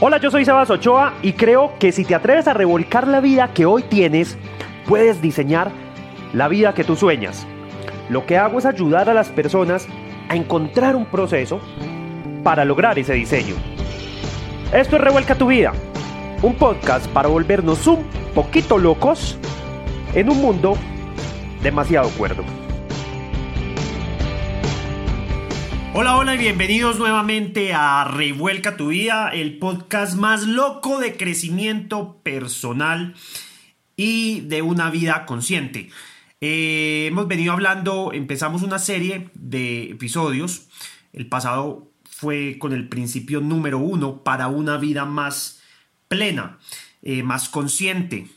Hola, yo soy Sebas Ochoa y creo que si te atreves a revolcar la vida que hoy tienes, puedes diseñar la vida que tú sueñas. Lo que hago es ayudar a las personas a encontrar un proceso para lograr ese diseño. Esto es Revuelca tu vida, un podcast para volvernos un poquito locos en un mundo demasiado cuerdo. Hola, hola y bienvenidos nuevamente a Revuelca tu vida, el podcast más loco de crecimiento personal y de una vida consciente. Eh, hemos venido hablando, empezamos una serie de episodios. El pasado fue con el principio número uno para una vida más plena, eh, más consciente.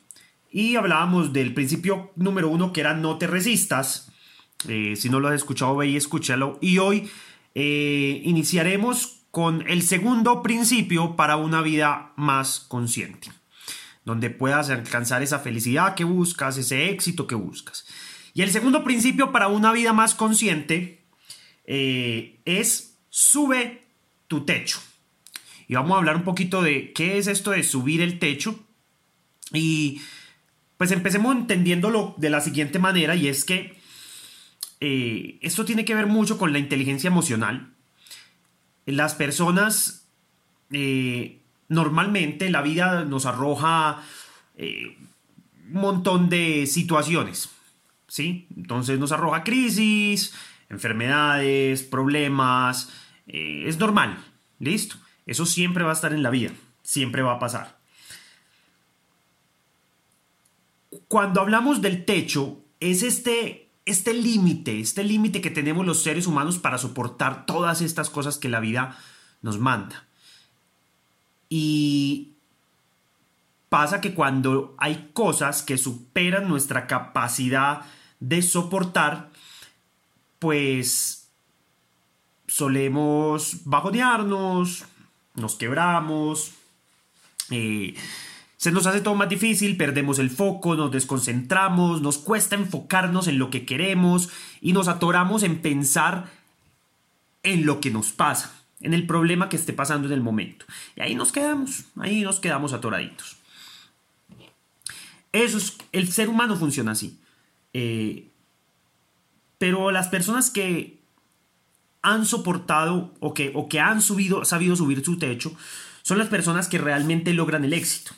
Y hablábamos del principio número uno que era no te resistas. Eh, si no lo has escuchado, ve y escúchalo. Y hoy eh, iniciaremos con el segundo principio para una vida más consciente, donde puedas alcanzar esa felicidad que buscas, ese éxito que buscas. Y el segundo principio para una vida más consciente eh, es sube tu techo. Y vamos a hablar un poquito de qué es esto de subir el techo. Y pues empecemos entendiéndolo de la siguiente manera y es que eh, esto tiene que ver mucho con la inteligencia emocional. Las personas, eh, normalmente la vida nos arroja eh, un montón de situaciones, ¿sí? Entonces nos arroja crisis, enfermedades, problemas, es normal, ¿listo? Eso siempre va a estar en la vida, siempre va a pasar. Cuando hablamos del techo, es este este límite, este límite que tenemos los seres humanos para soportar todas estas cosas que la vida nos manda. Y pasa que cuando hay cosas que superan nuestra capacidad de soportar, pues solemos bajonearnos, nos quebramos, eh, se nos hace todo más difícil, perdemos el foco, nos desconcentramos, nos cuesta enfocarnos en lo que queremos y nos atoramos en pensar en lo que nos pasa, en el problema que esté pasando en el momento. Y ahí nos quedamos, ahí nos quedamos atoraditos. Eso es, el ser humano funciona así. Eh, pero las personas que han soportado o que, o que han subido, sabido subir su techo son las personas que realmente logran el éxito.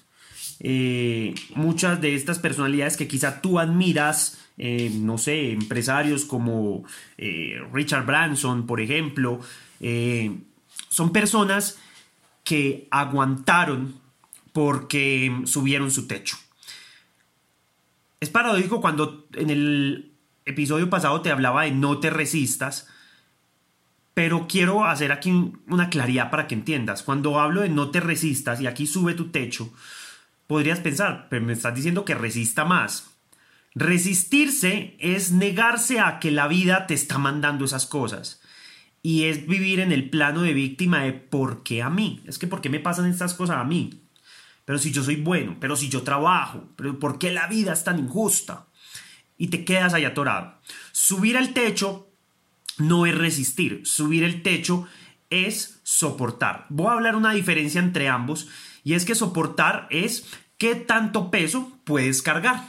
Eh, muchas de estas personalidades que quizá tú admiras, eh, no sé, empresarios como eh, Richard Branson, por ejemplo, son personas que aguantaron porque subieron su techo. Es paradójico cuando en el episodio pasado te hablaba de no te resistas, pero quiero hacer aquí una claridad para que entiendas. Cuando hablo de no te resistas y aquí sube tu techo, podrías pensar, pero me estás diciendo que resista más. Resistirse es negarse a que la vida te está mandando esas cosas. Y es vivir en el plano de víctima de por qué a mí. Es que por qué me pasan estas cosas a mí. Pero si yo soy bueno, pero si yo trabajo, pero por qué la vida es tan injusta. Y te quedas ahí atorado. Subir al techo no es resistir. Subir el techo es soportar. Voy a hablar una diferencia entre ambos y es que soportar es qué tanto peso puedes cargar.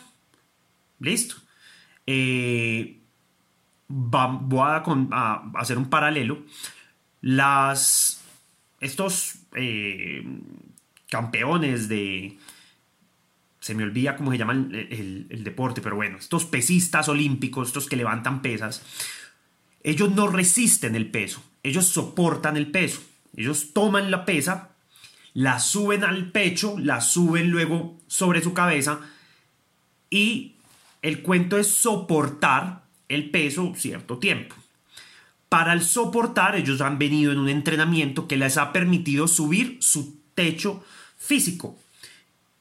Listo. Eh, voy a, hacer un paralelo. Las, estos eh, campeones de... Se me olvida cómo se llama el, el deporte, pero bueno, estos pesistas olímpicos, estos que levantan pesas, ellos no resisten el peso, ellos soportan el peso. Ellos toman la pesa la suben al pecho, la suben luego sobre su cabeza y el cuento es soportar el peso cierto tiempo. Para el soportar, ellos han venido en un entrenamiento que les ha permitido subir su techo físico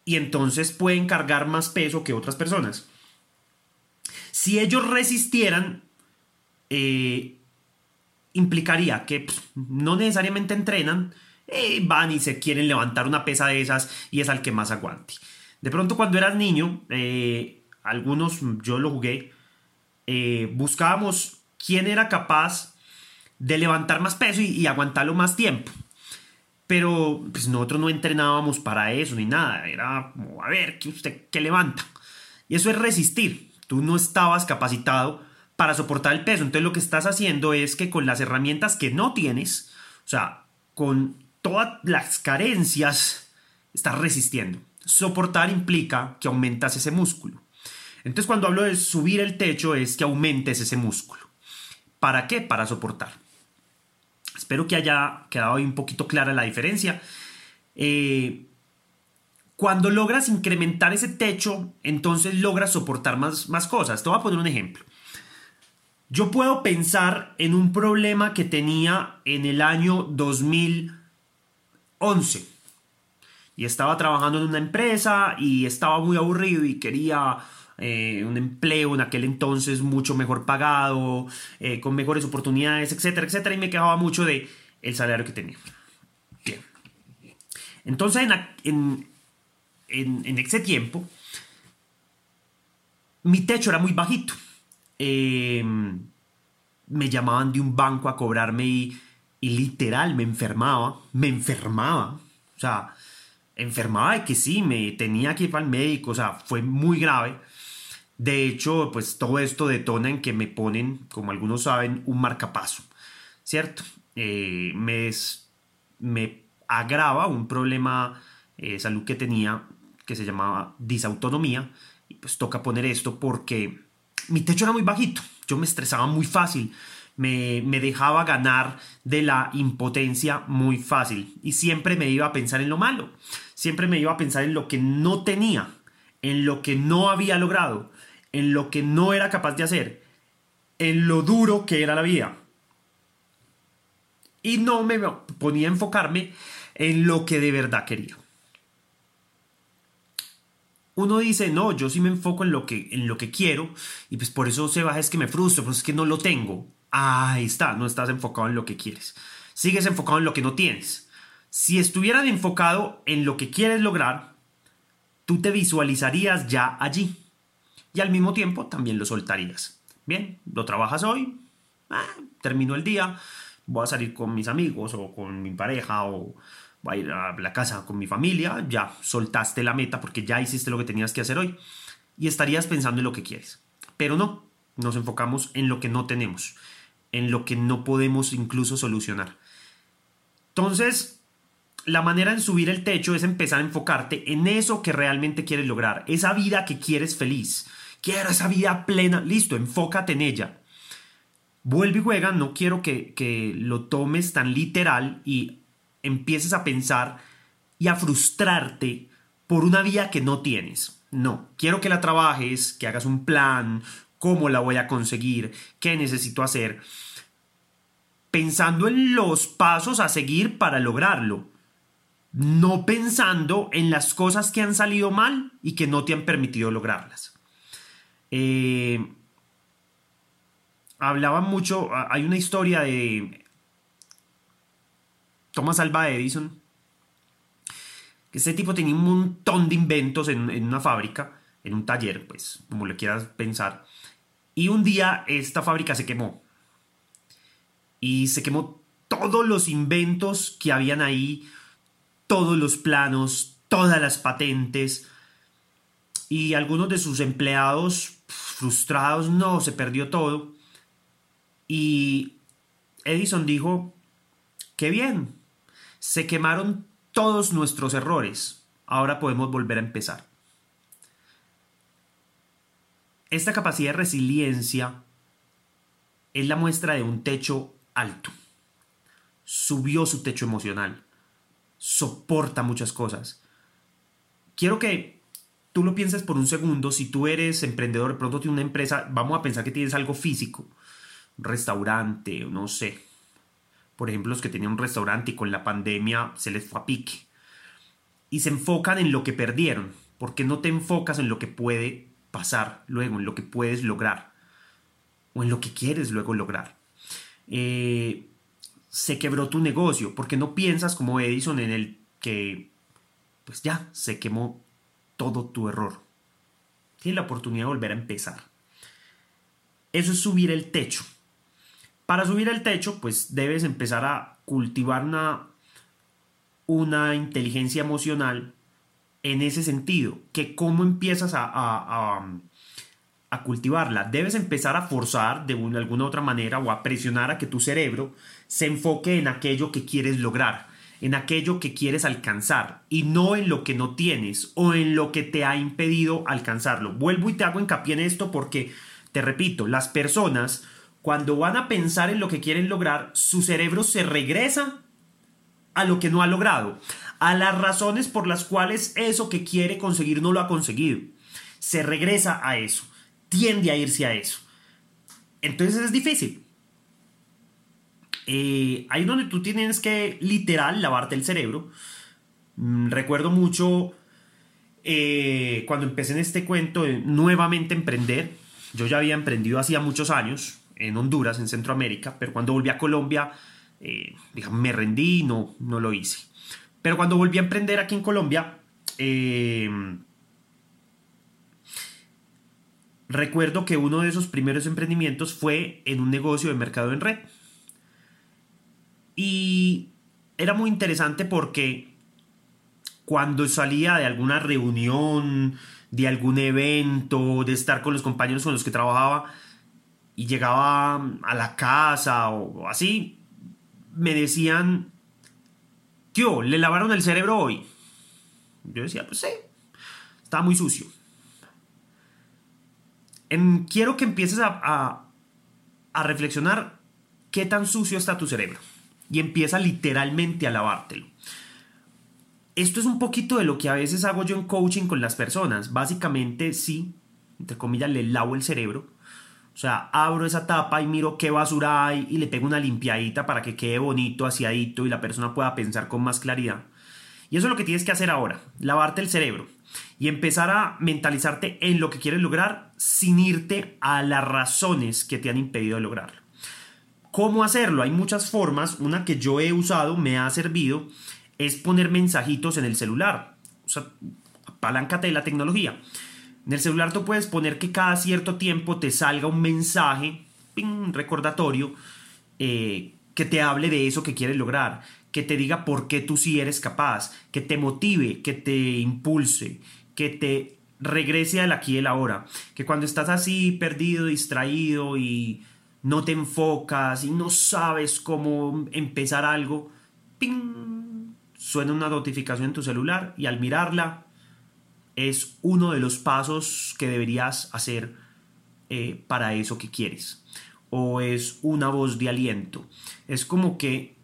y entonces pueden cargar más peso que otras personas. Si ellos resistieran, eh, implicaría que pues, no necesariamente entrenan, eh, van y se quieren levantar una pesa de esas y es al que más aguante. De pronto cuando eras niño, eh, algunos, yo lo jugué, eh, buscábamos quién era capaz de levantar más peso y, aguantarlo más tiempo. Pero pues nosotros no entrenábamos para eso ni nada. Era como, a ver, ¿qué usted qué levanta? Y eso es resistir. Tú no estabas capacitado para soportar el peso. Entonces lo que estás haciendo es que con las herramientas que no tienes, o sea, con todas las carencias, estás resistiendo. Soportar implica que aumentas ese músculo. Entonces cuando hablo de subir el techo es que aumentes ese músculo. ¿Para qué? Para soportar. Espero que haya quedado ahí un poquito clara la diferencia. Eh, cuando logras incrementar ese techo, entonces logras soportar más, más cosas. Te voy a poner un ejemplo. Yo puedo pensar en un problema que tenía en el año 2011. Y estaba trabajando en una empresa y estaba muy aburrido y quería eh, un empleo en aquel entonces mucho mejor pagado, eh, con mejores oportunidades, etcétera, etcétera, y me quejaba mucho de el salario que tenía. Bien. Entonces, en, en, ese tiempo, mi techo era muy bajito. Em, me llamaban de un banco a cobrarme y, y literal me enfermaba, me enfermaba. O sea, enfermaba de que sí, me tenía que ir al médico, o sea, fue muy grave. De hecho, pues todo esto detona en que me ponen, como algunos saben, un marcapaso, ¿cierto? Eh, me, me, agrava un problema de salud que tenía que se llamaba disautonomía y pues toca poner esto porque mi techo era muy bajito, yo me estresaba muy fácil, me, dejaba ganar de la impotencia muy fácil y siempre me iba a pensar en lo malo, siempre me iba a pensar en lo que no tenía, en lo que no había logrado, en lo que no era capaz de hacer, en lo duro que era la vida. Y no me ponía a enfocarme en lo que de verdad quería. Uno dice, no, yo sí me enfoco en lo que, en lo que quiero y pues por eso se baja es que me frustro, pues es que no lo tengo. Ahí está, no estás enfocado en lo que quieres. Sigues enfocado en lo que no tienes. Si estuvieras enfocado en lo que quieres lograr, tú te visualizarías ya allí y al mismo tiempo también lo soltarías. Bien, lo trabajas hoy, ah, termino el día, voy a salir con mis amigos o con mi pareja o voy a ir a la casa con mi familia, ya soltaste la meta porque ya hiciste lo que tenías que hacer hoy y estarías pensando en lo que quieres. Pero no, nos enfocamos en lo que no tenemos, en lo que no podemos incluso solucionar. Entonces, la manera en subir el techo es empezar a enfocarte en eso que realmente quieres lograr, esa vida que quieres feliz. Quiero esa vida plena. Listo, enfócate en ella. Vuelve y juega. No quiero que, que lo tomes tan literal y empieces a pensar y a frustrarte por una vida que no tienes. No, quiero que la trabajes, que hagas un plan, cómo la voy a conseguir, qué necesito hacer, pensando en los pasos a seguir para lograrlo, no pensando en las cosas que han salido mal y que no te han permitido lograrlas. Eh, hablaban mucho, hay una historia de Thomas Alva Edison, que ese tipo tenía un montón de inventos en, en una fábrica, en un taller, pues, como le quieras pensar, y un día esta fábrica se quemó. Y se quemó todos los inventos que habían ahí, todos los planos, todas las patentes, y algunos de sus empleados frustrados, no, se perdió todo. Y Edison dijo, qué bien, se quemaron todos nuestros errores, ahora podemos volver a empezar. Esta capacidad de resiliencia es la muestra de un techo alto. Subió su techo emocional. Soporta muchas cosas. Quiero que tú lo piensas por un segundo, si tú eres emprendedor, de pronto tienes una empresa, vamos a pensar que tienes algo físico, restaurante, no sé. Por ejemplo, los que tenían un restaurante y con la pandemia se les fue a pique. Y se enfocan en lo que perdieron, porque no te enfocas en lo que puede pasar luego, en lo que puedes lograr, o en lo que quieres luego lograr. Eh, se quebró tu negocio, porque no piensas como Edison en el que, pues ya, se quemó todo tu error. Tienes la oportunidad de volver a empezar. Eso es subir el techo. Para subir el techo, pues debes empezar a cultivar una, una inteligencia emocional en ese sentido, que cómo empiezas a, a, a, cultivarla. Debes empezar a forzar de una, alguna otra manera o a presionar a que tu cerebro se enfoque en aquello que quieres lograr, en aquello que quieres alcanzar y no en lo que no tienes o en lo que te ha impedido alcanzarlo. Vuelvo y te hago hincapié en esto porque, te repito, las personas cuando van a pensar en lo que quieren lograr, su cerebro se regresa a lo que no ha logrado, a las razones por las cuales eso que quiere conseguir no lo ha conseguido. Se regresa a eso, tiende a irse a eso. Entonces es difícil. Eh, ahí donde tú tienes que literal lavarte el cerebro. Mm, recuerdo mucho eh, cuando empecé en este cuento de nuevamente emprender. Yo ya había emprendido hacía muchos años, en Honduras, en Centroamérica, pero cuando volví a Colombia, eh, me rendí y no, no lo hice. Pero cuando volví a emprender aquí en Colombia, eh, recuerdo que uno de esos primeros emprendimientos fue en un negocio de mercado en red. Y era muy interesante porque cuando salía de alguna reunión, de algún evento, de estar con los compañeros con los que trabajaba, y llegaba a la casa o así, me decían, tío, ¿le lavaron el cerebro hoy? Yo decía, pues sí, estaba muy sucio. quiero que empieces a, a reflexionar qué tan sucio está tu cerebro y empieza literalmente a lavártelo. Esto es un poquito de lo que a veces hago yo en coaching con las personas. Básicamente, sí, entre comillas, le lavo el cerebro o sea, abro esa tapa y miro qué basura hay y le pego una limpiadita para que quede bonito, aseadito y la persona pueda pensar con más claridad. Y eso es lo que tienes que hacer ahora, lavarte el cerebro y empezar a mentalizarte en lo que quieres lograr sin irte a las razones que te han impedido lograrlo. ¿Cómo hacerlo? Hay muchas formas. Una que yo he usado, me ha servido, es poner mensajitos en el celular. O sea, apaláncate de la tecnología. En el celular tú puedes poner que cada cierto tiempo te salga un mensaje, recordatorio, eh, que te hable de eso que quieres lograr, que te diga por qué tú sí eres capaz, que te motive, que te impulse, que te regrese al aquí y el ahora. Que cuando estás así perdido, distraído y no te enfocas y no sabes cómo empezar algo, ¡ping! suena una notificación en tu celular y al mirarla es uno de los pasos que deberías hacer eh, para eso que quieres. O es una voz de aliento. Es como que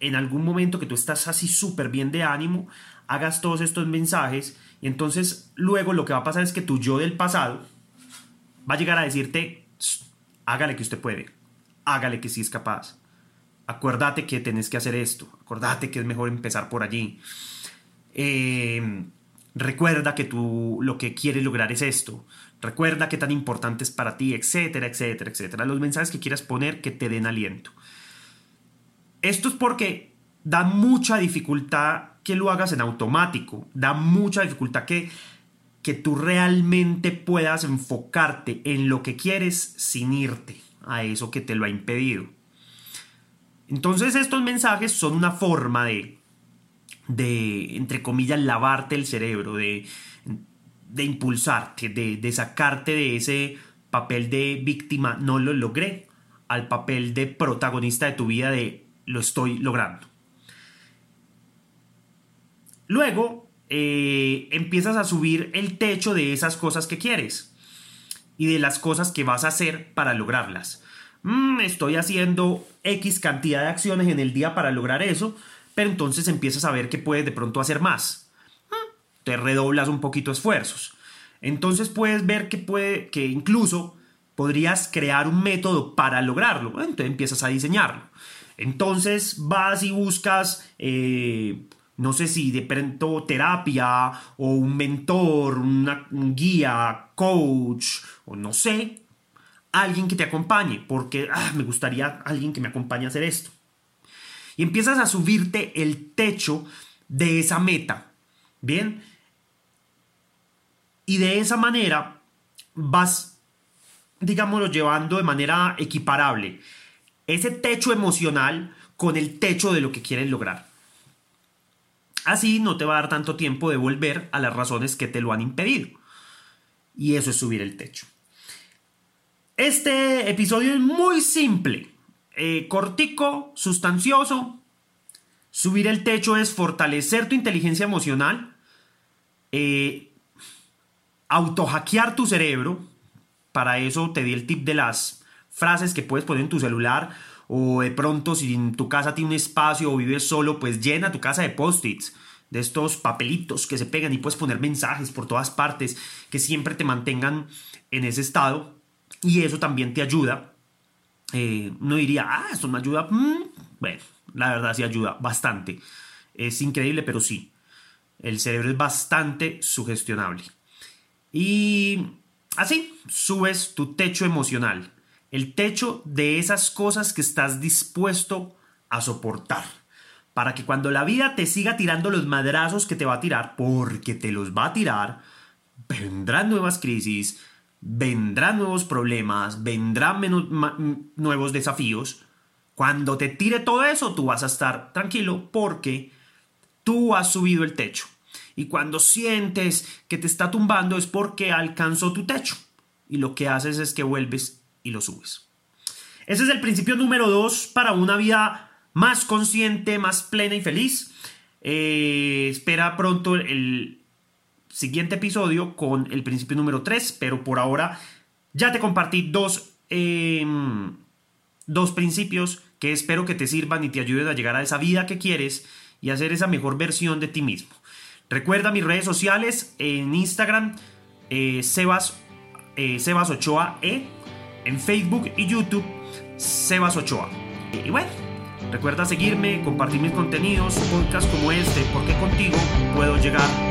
en algún momento que tú estás así súper bien de ánimo, hagas todos estos mensajes y entonces luego lo que va a pasar es que tu yo del pasado va a llegar a decirte, hágale que usted puede, hágale que sí es capaz. Acuérdate que tenés que hacer esto, acuérdate que es mejor empezar por allí. Eh, Recuerda que tú lo que quieres lograr es esto. Recuerda qué tan importante es para ti, etcétera, etcétera, etcétera. Los mensajes que quieras poner que te den aliento. Esto es porque da mucha dificultad que lo hagas en automático. Da mucha dificultad que, que tú realmente puedas enfocarte en lo que quieres sin irte a eso que te lo ha impedido. Entonces estos mensajes son una forma de de, entre comillas, lavarte el cerebro, de, de impulsarte, de, de sacarte de ese papel de víctima, no lo logré, al papel de protagonista de tu vida de lo estoy logrando. Luego eh, empiezas a subir el techo de esas cosas que quieres y de las cosas que vas a hacer para lograrlas. Mm, estoy haciendo X cantidad de acciones en el día para lograr eso, pero entonces empiezas a ver que puedes de pronto hacer más. Te redoblas un poquito esfuerzos. Entonces puedes ver que, puede, que incluso podrías crear un método para lograrlo. Entonces empiezas a diseñarlo. Entonces vas y buscas, eh, no sé si de pronto terapia o un mentor, una, un guía, coach o no sé, alguien que te acompañe, porque ah, me gustaría alguien que me acompañe a hacer esto y empiezas a subirte el techo de esa meta. Bien. Y de esa manera vas, digámoslo, llevando de manera equiparable ese techo emocional con el techo de lo que quieres lograr. Así no te va a dar tanto tiempo de volver a las razones que te lo han impedido. Y eso es subir el techo. Este episodio es muy simple, eh, cortico, sustancioso. Subir el techo es fortalecer tu inteligencia emocional, eh, autohackear tu cerebro. Para eso te di el tip de las frases que puedes poner en tu celular o de pronto si en tu casa tiene un espacio o vives solo, pues llena tu casa de post-its, de estos papelitos que se pegan y puedes poner mensajes por todas partes que siempre te mantengan en ese estado y eso también te ayuda. Eh, no diría, ah, esto me ayuda. Mm, bueno, la verdad sí ayuda bastante. Es increíble, pero sí. El cerebro es bastante sugestionable. Y así subes tu techo emocional el techo de esas cosas que estás dispuesto a soportar. Para que cuando la vida te siga tirando los madrazos que te va a tirar, porque te los va a tirar, vendrán nuevas crisis, vendrán nuevos problemas, vendrán nuevos desafíos. Cuando te tire todo eso, tú vas a estar tranquilo porque tú has subido el techo. Y cuando sientes que te está tumbando es porque alcanzó tu techo. Y lo que haces es que vuelves y lo subes. Ese es el principio número dos para una vida más consciente, más plena y feliz. Eh, espera pronto el siguiente episodio con el principio número 3, pero por ahora ya te compartí dos, em, dos principios que espero que te sirvan y te ayuden a llegar a esa vida que quieres y a hacer esa mejor versión de ti mismo. Recuerda mis redes sociales en Instagram, eh, Sebas, eh, Sebas Ochoa E en Facebook y YouTube, Sebas Ochoa. Y bueno, recuerda seguirme, compartir mis contenidos, podcasts como este, porque contigo puedo llegar